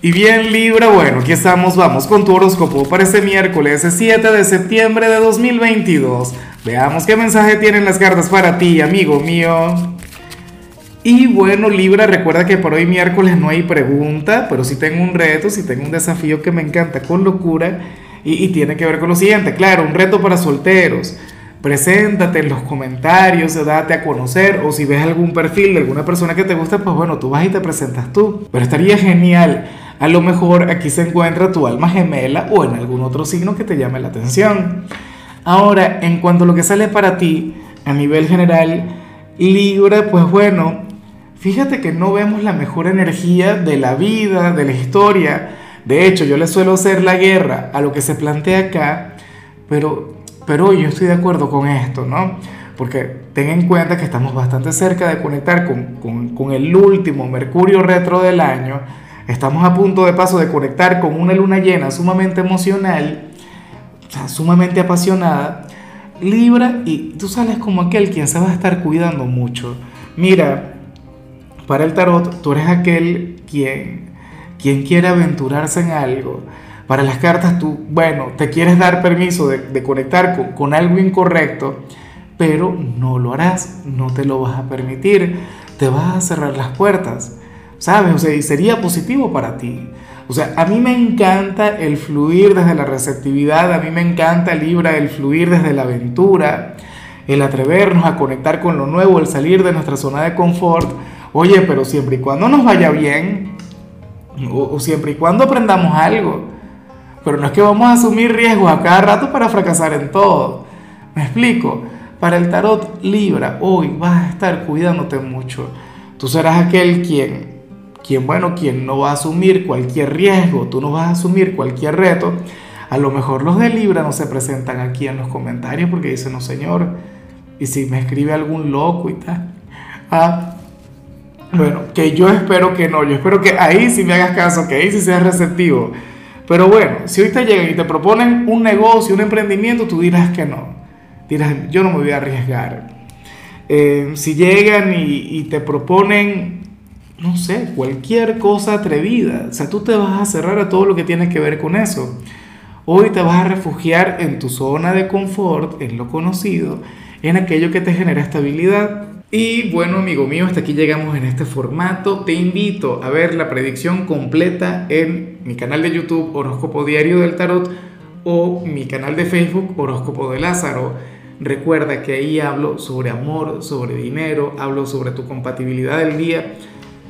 Y bien Libra, bueno, aquí estamos, vamos con tu horóscopo para este miércoles 7 de septiembre de 2022. Veamos qué mensaje tienen las cartas para ti, amigo mío. Y bueno Libra, recuerda que por hoy miércoles no hay pregunta, pero sí tengo un reto, sí tengo un desafío que me encanta con locura y, tiene que ver con lo siguiente, claro, un reto para solteros. Preséntate en los comentarios, date a conocer o si ves algún perfil de alguna persona que te gusta, pues bueno, tú vas y te presentas tú. Pero estaría genial a lo mejor aquí se encuentra tu alma gemela o en algún otro signo que te llame la atención. Ahora, en cuanto a lo que sale para ti, a nivel general, Libra, pues bueno, fíjate que no vemos la mejor energía de la vida, de la historia. De hecho, yo le suelo hacer la guerra a lo que se plantea acá, pero, pero yo estoy de acuerdo con esto, ¿no? Porque ten en cuenta que estamos bastante cerca de conectar con, con, con el último Mercurio retro del año Estamos a punto de paso de conectar con una luna llena sumamente emocional, sumamente apasionada, Libra, y tú sales como aquel quien se va a estar cuidando mucho. Mira, para el tarot, tú eres aquel quien, quien quiere aventurarse en algo. Para las cartas, tú, bueno, te quieres dar permiso de, conectar con, con algo incorrecto, pero no lo harás, no te lo vas a permitir, te vas a cerrar las puertas. ¿Sabes? O sea, sería positivo para ti. O sea, a mí me encanta el fluir desde la receptividad, a mí me encanta Libra el fluir desde la aventura, el atrevernos a conectar con lo nuevo, el salir de nuestra zona de confort. Oye, pero siempre y cuando nos vaya bien, o, siempre y cuando aprendamos algo. Pero no es que vamos a asumir riesgos a cada rato para fracasar en todo. ¿Me explico? Para el tarot Libra, hoy vas a estar cuidándote mucho. Tú serás aquel quien quien, bueno, quien no va a asumir cualquier riesgo, tú no vas a asumir cualquier reto, a lo mejor los de Libra no se presentan aquí en los comentarios porque dicen, no señor, y si me escribe algún loco y tal. Ah, bueno, que yo espero que no, yo espero que ahí sí me hagas caso, que ahí sí seas receptivo. Pero bueno, si hoy te llegan y te proponen un negocio, un emprendimiento, tú dirás que no. Dirás, yo no me voy a arriesgar. Eh, si llegan y, y te proponen no sé, cualquier cosa atrevida. O sea, tú te vas a cerrar a todo lo que tiene que ver con eso. Hoy te vas a refugiar en tu zona de confort, en lo conocido, en aquello que te genera estabilidad. Y bueno, amigo mío, hasta aquí llegamos en este formato. Te invito a ver la predicción completa en mi canal de YouTube Horóscopo Diario del Tarot o mi canal de Facebook Horóscopo de Lázaro. Recuerda que ahí hablo sobre amor, sobre dinero, hablo sobre tu compatibilidad del día